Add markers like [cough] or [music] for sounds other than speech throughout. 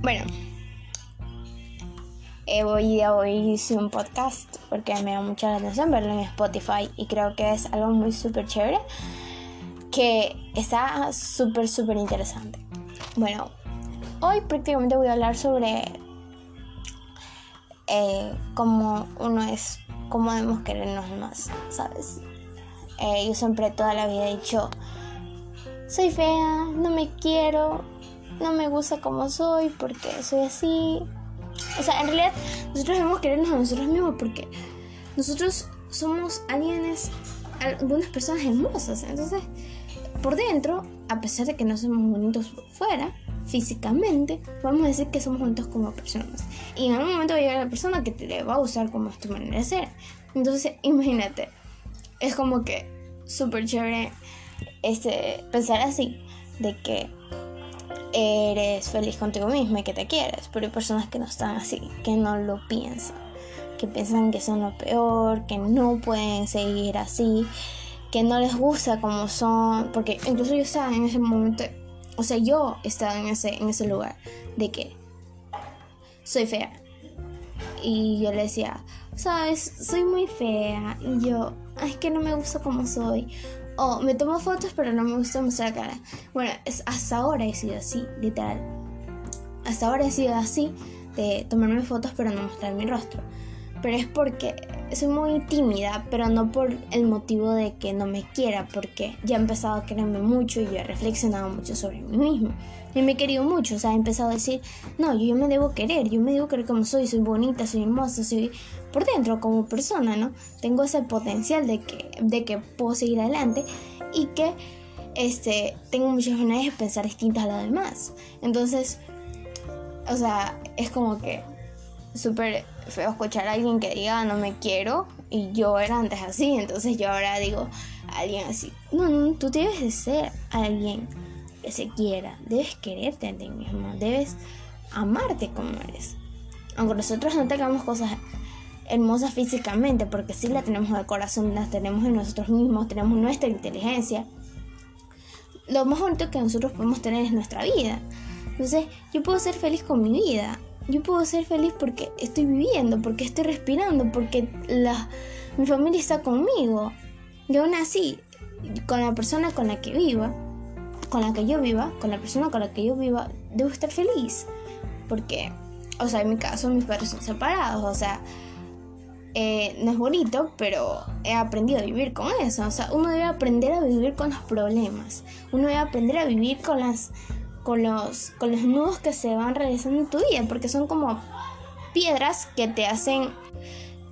Bueno, eh, hoy, hoy hice un podcast porque me da mucha atención verlo en Spotify y creo que es algo muy súper chévere que está súper, súper interesante. Bueno, hoy prácticamente voy a hablar sobre eh, cómo uno es, cómo debemos querernos más, ¿sabes? Eh, yo siempre toda la vida he dicho, soy fea, no me quiero, no me gusta como soy porque soy así. O sea, en realidad nosotros debemos querernos a nosotros mismos porque nosotros somos alguienes, algunas personas hermosas. Entonces, por dentro, a pesar de que no somos bonitos fuera, físicamente, podemos decir que somos bonitos como personas. Y en algún momento va a llegar la persona que te va a usar como es tu manera de ser. Entonces, imagínate, es como que súper chévere este, pensar así, de que eres feliz contigo misma y que te quieres, pero hay personas que no están así, que no lo piensan, que piensan que son lo peor, que no pueden seguir así, que no les gusta como son, porque incluso yo estaba en ese momento, o sea, yo estaba en ese, en ese lugar de que soy fea. Y yo le decía, sabes, soy muy fea. Y yo, es que no me gusta como soy. O me tomo fotos pero no me gusta mostrar la cara. Bueno, es, hasta ahora he sido así, literal. Hasta ahora he sido así de tomarme fotos pero no mostrar mi rostro. Pero es porque soy muy tímida, pero no por el motivo de que no me quiera, porque ya he empezado a quererme mucho y yo he reflexionado mucho sobre mí mismo. Y me he querido mucho, o sea, he empezado a decir, no, yo, yo me debo querer, yo me debo querer como soy, soy bonita, soy hermosa, soy por dentro como persona, ¿no? Tengo ese potencial de que, de que puedo seguir adelante y que este, tengo muchas ganas de pensar distintas a las demás. Entonces, o sea, es como que súper feo escuchar a alguien que diga no me quiero y yo era antes así, entonces yo ahora digo a alguien así, no, no, tú debes de ser alguien que se quiera, debes quererte a ti mismo, debes amarte como eres. Aunque nosotros no tengamos cosas hermosas físicamente, porque sí la tenemos en el corazón, las tenemos en nosotros mismos, tenemos nuestra inteligencia. Lo más bonito que nosotros podemos tener es nuestra vida. Entonces, yo puedo ser feliz con mi vida. Yo puedo ser feliz porque estoy viviendo, porque estoy respirando, porque la, mi familia está conmigo. Y aún así, con la persona con la que viva, con la que yo viva, con la persona con la que yo viva, debo estar feliz. Porque, o sea, en mi caso mis padres son separados, o sea, eh, no es bonito, pero he aprendido a vivir con eso. O sea, uno debe aprender a vivir con los problemas. Uno debe aprender a vivir con las con los con los nudos que se van realizando en tu vida, porque son como piedras que te hacen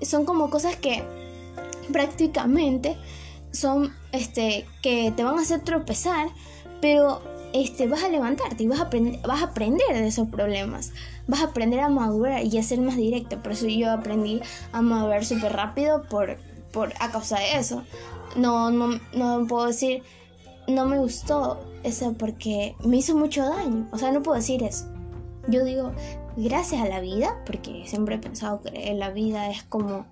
son como cosas que prácticamente son este que te van a hacer tropezar, pero este, vas a levantarte y vas a, aprender, vas a aprender de esos problemas. Vas a aprender a madurar y a ser más directo. Por eso yo aprendí a madurar súper rápido por, por, a causa de eso. No, no, no puedo decir, no me gustó eso porque me hizo mucho daño. O sea, no puedo decir eso. Yo digo, gracias a la vida, porque siempre he pensado que la vida es como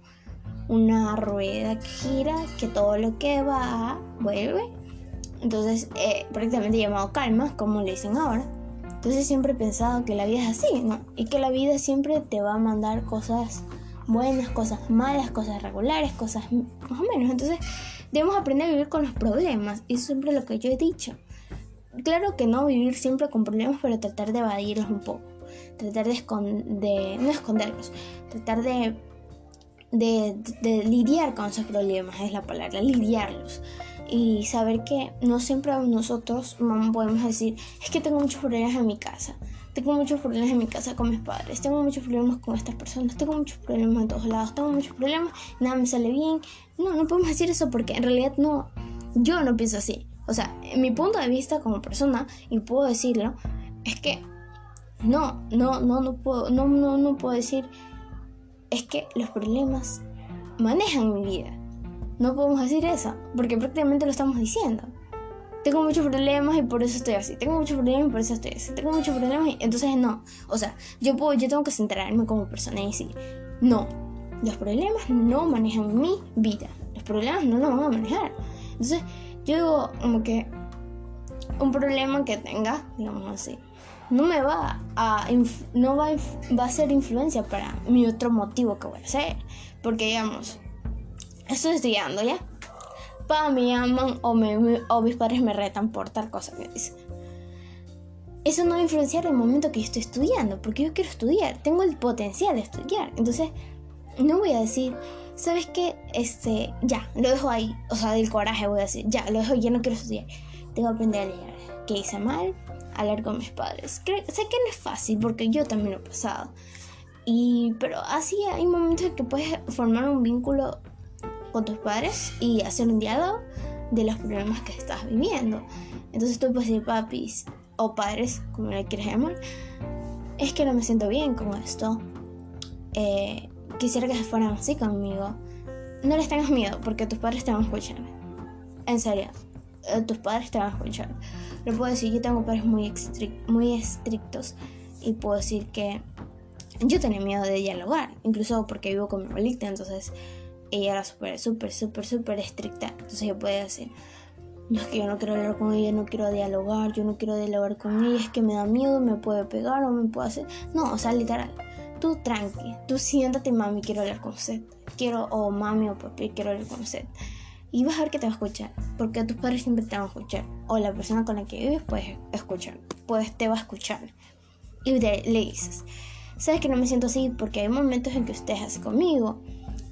una rueda que gira, que todo lo que va vuelve entonces, eh, prácticamente llamado calma, como le dicen ahora. Entonces siempre he pensado que la vida es así, ¿no? Y que la vida siempre te va a mandar cosas buenas, cosas malas, cosas regulares, cosas más o menos. Entonces, debemos aprender a vivir con los problemas. Y eso siempre lo que yo he dicho. Claro que no vivir siempre con problemas, pero tratar de evadirlos un poco. Tratar de, esconder, no esconderlos, tratar de, de lidiar con esos problemas, es la palabra, lidiarlos y saber que no siempre nosotros podemos decir, es que tengo muchos problemas en mi casa, tengo muchos problemas en mi casa con mis padres, tengo muchos problemas con estas personas, tengo muchos problemas en todos lados, tengo muchos problemas, nada me sale bien. No, no podemos decir eso porque en realidad no, yo no pienso así. O sea, en mi punto de vista como persona, y puedo decirlo, es que no, no, no, no puedo, no, no, no puedo decir, es que los problemas manejan mi vida no podemos decir eso, porque prácticamente lo estamos diciendo. Tengo muchos problemas y por eso estoy así. Tengo muchos problemas y por eso estoy así. Tengo muchos problemas y entonces no. O sea, yo puedo, yo tengo que centrarme como persona y decir, no, los problemas no manejan mi vida. Los problemas no lo van a manejar. Entonces, yo digo como que un problema que tenga, digamos así, no me va a, no va a, va a ser influencia para mi otro motivo que voy a hacer. Porque, digamos, estudiando ya. Pa, me llaman o, me, o mis padres me retan por tal cosa que dicen. Eso no va a influenciar el momento que yo estoy estudiando, porque yo quiero estudiar, tengo el potencial de estudiar. Entonces, no voy a decir, ¿sabes qué? Este, ya, lo dejo ahí. O sea, del coraje voy a decir, ya, lo dejo, ya no quiero estudiar. Tengo que aprender a leer. ¿Qué hice mal? Hablar con mis padres. sé que no es fácil, porque yo también lo he pasado. Y, pero así hay momentos en que puedes formar un vínculo con tus padres y hacer un diálogo de los problemas que estás viviendo. Entonces tú puedes decir, papis o padres, como le quieras llamar, es que no me siento bien con esto. Eh, quisiera que fueran así conmigo. No les tengas miedo porque tus padres te van a escuchar. En serio, eh, tus padres te van a escuchar. Lo puedo decir, yo tengo padres muy, muy estrictos y puedo decir que yo tenía miedo de dialogar, incluso porque vivo con mi abuelita, entonces ella era súper, súper, súper, súper estricta. Entonces yo podía decir, no es que yo no quiero hablar con ella, no quiero dialogar, yo no quiero dialogar con ella, es que me da miedo, me puede pegar o me puede hacer... No, o sea, literal, tú tranqui, tú siéntate, mami, quiero hablar con usted. Quiero, o mami o papi, quiero hablar con usted. Y vas a ver que te va a escuchar, porque tus padres siempre te van a escuchar. O la persona con la que vives puede escuchar, pues te va a escuchar. Y le dices, Sabes que no me siento así porque hay momentos en que usted es así conmigo.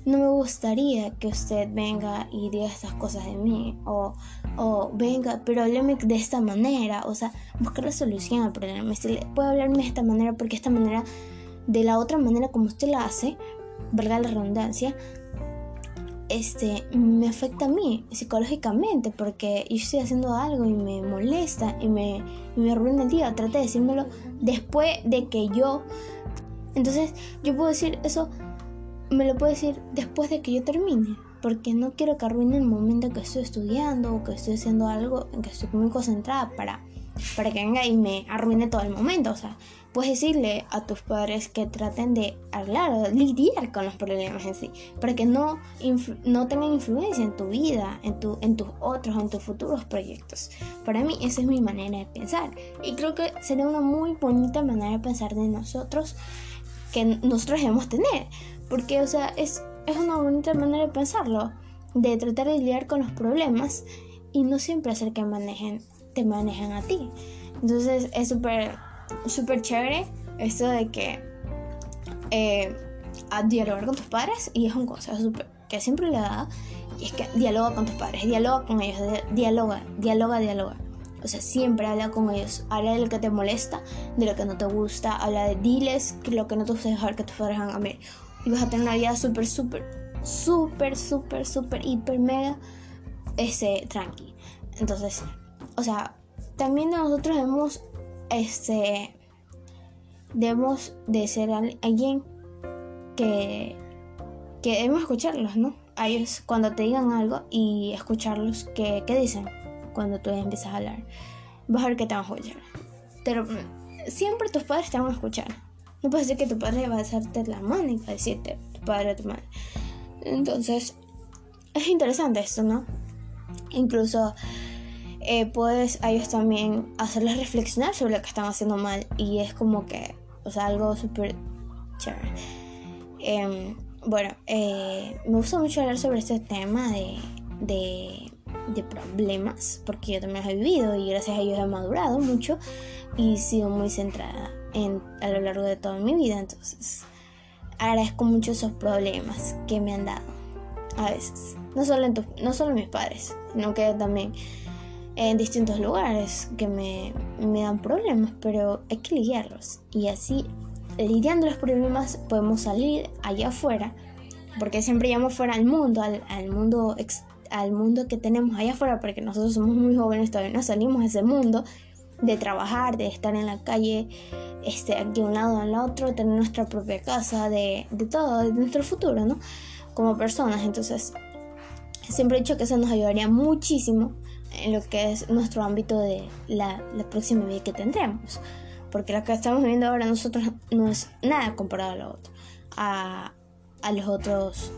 No me gustaría que usted venga y diga estas cosas de mí. O, o venga, pero hábleme de esta manera. O sea, buscar la solución al problema. Si puede hablarme de esta manera porque esta manera, de la otra manera como usted la hace, verdad la redundancia, este, me afecta a mí psicológicamente porque yo estoy haciendo algo y me molesta y me, y me arruina el día. Trata de decírmelo después de que yo entonces yo puedo decir eso, me lo puedo decir después de que yo termine, porque no quiero que arruine el momento que estoy estudiando o que estoy haciendo algo en que estoy muy concentrada para, para que venga y me arruine todo el momento. O sea, puedes decirle a tus padres que traten de hablar lidiar con los problemas en sí, para que no, no tengan influencia en tu vida, en, tu, en tus otros, en tus futuros proyectos. Para mí esa es mi manera de pensar y creo que sería una muy bonita manera de pensar de nosotros que nosotros debemos tener. Porque, o sea, es, es una bonita manera de pensarlo, de tratar de lidiar con los problemas y no siempre hacer que manejen, te manejen a ti. Entonces es súper, súper chévere esto de que eh, a dialogar con tus padres y es un consejo súper que siempre le da y es que dialoga con tus padres, dialoga con ellos, dialoga, dialoga, dialoga. O sea, siempre habla con ellos. Habla de lo que te molesta, de lo que no te gusta. Habla de diles que lo que no te gusta dejar que tus padres hagan a mí. Y vas a tener una vida súper, súper, súper, súper, súper, hiper, mega, ese, tranqui. Entonces, o sea, también nosotros debemos, este, debemos de ser alguien que, que debemos escucharlos, ¿no? A ellos cuando te digan algo y escucharlos, ¿qué, qué dicen? cuando tú empiezas a hablar, vas a ver que te van a escuchar. Pero siempre tus padres te van a escuchar. No puede ser que tu padre va a hacerte la mano y va a decirte, tu padre o tu madre. Entonces, es interesante esto, ¿no? Incluso eh, puedes a ellos también hacerles reflexionar sobre lo que están haciendo mal y es como que, o sea, algo súper chévere. Em, bueno, eh, me gusta mucho hablar sobre este tema de, de de problemas, porque yo también los he vivido y gracias a ellos he madurado mucho y he sido muy centrada en, a lo largo de toda mi vida. Entonces, agradezco mucho esos problemas que me han dado a veces. No solo, en no solo mis padres, sino que también en distintos lugares que me, me dan problemas, pero hay que lidiarlos. Y así, lidiando los problemas, podemos salir allá afuera, porque siempre llamo fuera al mundo, al, al mundo externo al mundo que tenemos allá afuera, porque nosotros somos muy jóvenes, todavía no salimos de ese mundo de trabajar, de estar en la calle, este, a un lado, al otro, tener nuestra propia casa, de, de todo, de nuestro futuro, ¿no? Como personas. Entonces, siempre he dicho que eso nos ayudaría muchísimo en lo que es nuestro ámbito de la, la próxima vida que tendremos. Porque lo que estamos viviendo ahora nosotros no es nada comparado a lo otro, a, a los otros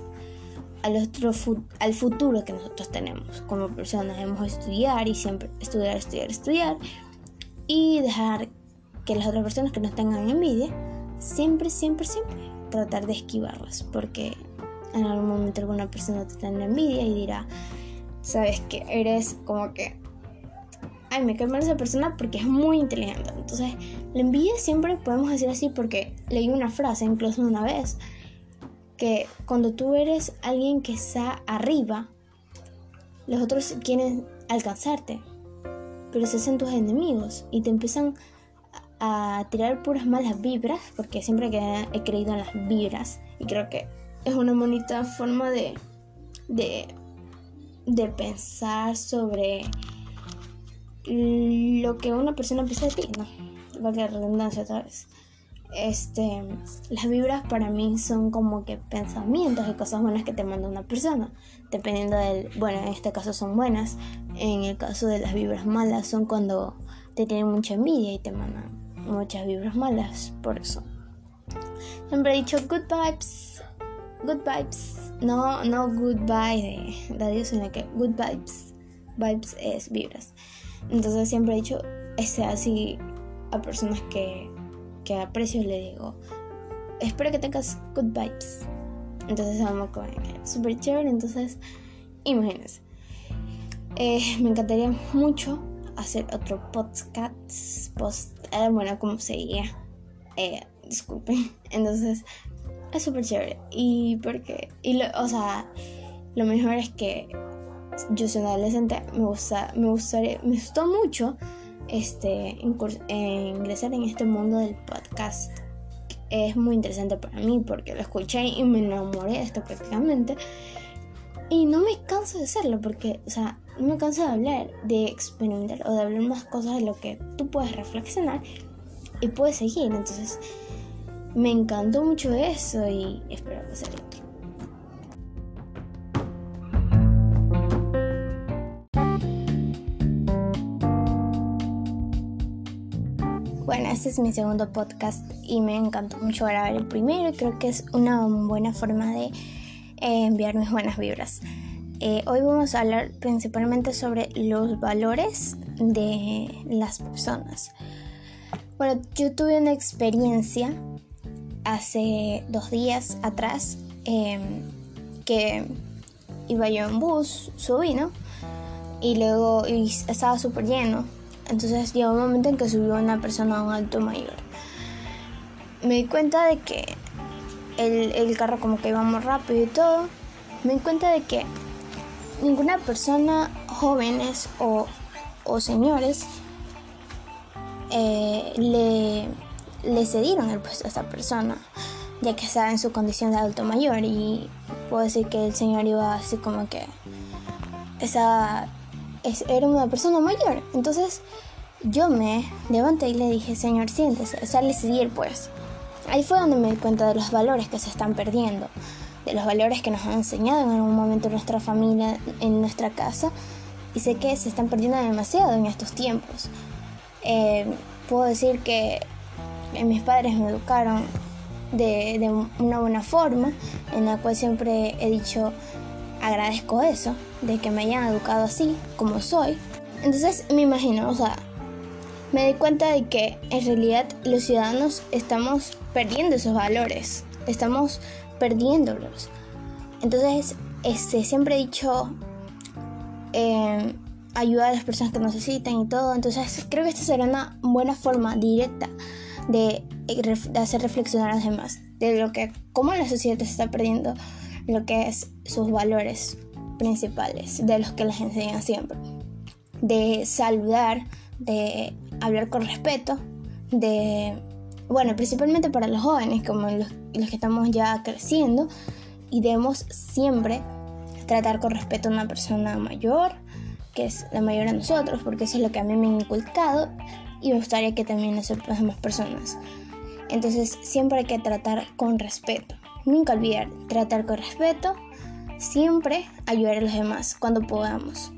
al, otro al futuro que nosotros tenemos como personas. Debemos estudiar y siempre estudiar, estudiar, estudiar y dejar que las otras personas que nos tengan envidia, siempre, siempre, siempre tratar de esquivarlas, porque en algún momento alguna persona te tendrá envidia y dirá, sabes que eres como que, ay, me cae mal esa persona porque es muy inteligente. Entonces, la envidia siempre podemos decir así porque leí una frase incluso una vez, que cuando tú eres alguien que está arriba, los otros quieren alcanzarte, pero se hacen tus enemigos y te empiezan a tirar puras malas vibras, porque siempre que he creído en las vibras y creo que es una bonita forma de, de, de pensar sobre lo que una persona piensa de ti, ¿no? Valga la redundancia otra vez. Este, las vibras para mí son como que pensamientos y cosas buenas que te manda una persona, dependiendo del, bueno, en este caso son buenas, en el caso de las vibras malas son cuando te tienen mucha envidia y te mandan muchas vibras malas, por eso. Siempre he dicho good vibes, good vibes, no, no goodbye de, adiós, sino que good vibes, vibes es vibras. Entonces siempre he dicho, ese así a personas que, que aprecio le digo, espero que tengas good vibes. Entonces vamos con super chévere, entonces imagínense. Eh, me encantaría mucho hacer otro podcast, post, eh, bueno, como seguía, eh, disculpen, [laughs] entonces es súper chévere y porque, y lo, o sea, lo mejor es que yo soy una adolescente, me gusta, me gustaría, me gustó mucho este, ingresar en este mundo del podcast. Es muy interesante para mí porque lo escuché y me enamoré de esto prácticamente. Y no me canso de hacerlo porque, o sea, no me canso de hablar, de experimentar o de hablar más cosas de lo que tú puedes reflexionar y puedes seguir. Entonces, me encantó mucho eso y espero hacerlo. Bueno, este es mi segundo podcast y me encantó mucho grabar el primero y creo que es una buena forma de eh, enviar mis buenas vibras. Eh, hoy vamos a hablar principalmente sobre los valores de las personas. Bueno, yo tuve una experiencia hace dos días atrás em, que iba yo en bus, subí, ¿no? Y luego estaba súper lleno. Entonces llegó un momento en que subió una persona a un alto mayor. Me di cuenta de que el, el carro como que iba muy rápido y todo. Me di cuenta de que ninguna persona, jóvenes o, señores, eh, le, le cedieron el puesto a esta persona, ya que estaba en su condición de adulto mayor y puedo decir que el señor iba así como que esa, era una persona mayor. Entonces yo me levanté y le dije, señor, siéntese, o sea, le cedí el puesto. Ahí fue donde me di cuenta de los valores que se están perdiendo de los valores que nos han enseñado en algún momento nuestra familia, en nuestra casa, y sé que se están perdiendo demasiado en estos tiempos. Eh, puedo decir que mis padres me educaron de, de, una buena forma, en la cual siempre he dicho agradezco eso, de que me hayan educado así, como soy. Entonces me imagino, o sea, me di cuenta de que en realidad los ciudadanos estamos perdiendo esos valores, estamos perdiéndolos. Entonces, este, siempre he dicho eh, ayudar a las personas que necesitan y todo. Entonces, creo que esta será una buena forma directa de, de, hacer reflexionar a los demás de lo que, cómo la sociedad está perdiendo lo que es sus valores principales, de los que les enseñan siempre. De saludar, de hablar con respeto, de bueno, principalmente para los jóvenes, como los, que estamos ya creciendo, y debemos siempre tratar con respeto a una persona mayor, que es la mayor a nosotros, porque eso es lo que a mí me han inculcado y me gustaría que también lo sepan más personas. Entonces siempre hay que tratar con respeto. Nunca olvidar tratar con respeto, siempre ayudar a los demás cuando podamos,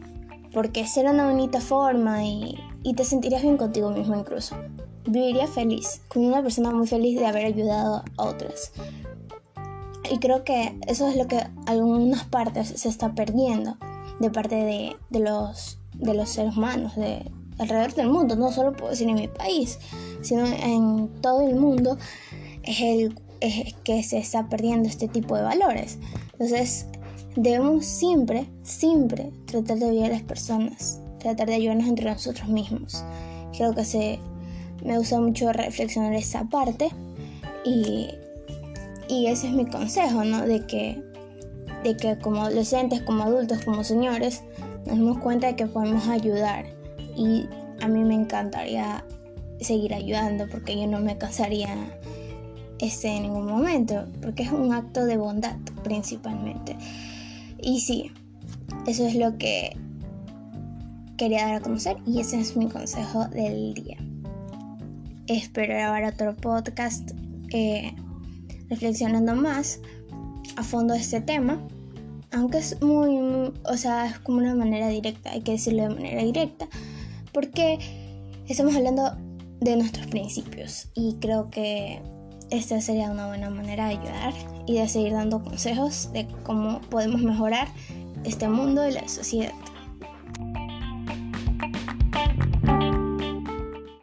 porque será una bonita forma y, y te sentirás bien contigo mismo incluso viviría feliz, con una persona muy feliz de haber ayudado a otras. Y creo que eso es lo que algunas partes se está perdiendo de parte de, los, de los seres humanos, de alrededor del mundo, no solo puedo decir en mi país, sino en todo el mundo, es el es que se está perdiendo este tipo de valores. Entonces, debemos siempre, siempre tratar de ayudar a las personas, tratar de ayudarnos entre nosotros mismos. Creo que se, me gusta mucho reflexionar esa parte y, y ese es mi consejo, ¿no? De que, de que como adolescentes, como adultos, como señores, nos demos cuenta de que podemos ayudar y a mí me encantaría seguir ayudando porque yo no me cansaría este, en ningún momento, porque es un acto de bondad principalmente. Y sí, eso es lo que quería dar a conocer y ese es mi consejo del día. Espero grabar otro podcast eh, reflexionando más a fondo este tema, aunque es muy, o sea, es como una manera directa, hay que decirlo de manera directa, porque estamos hablando de nuestros principios y creo que esta sería una buena manera de ayudar y de seguir dando consejos de cómo podemos mejorar este mundo y la sociedad.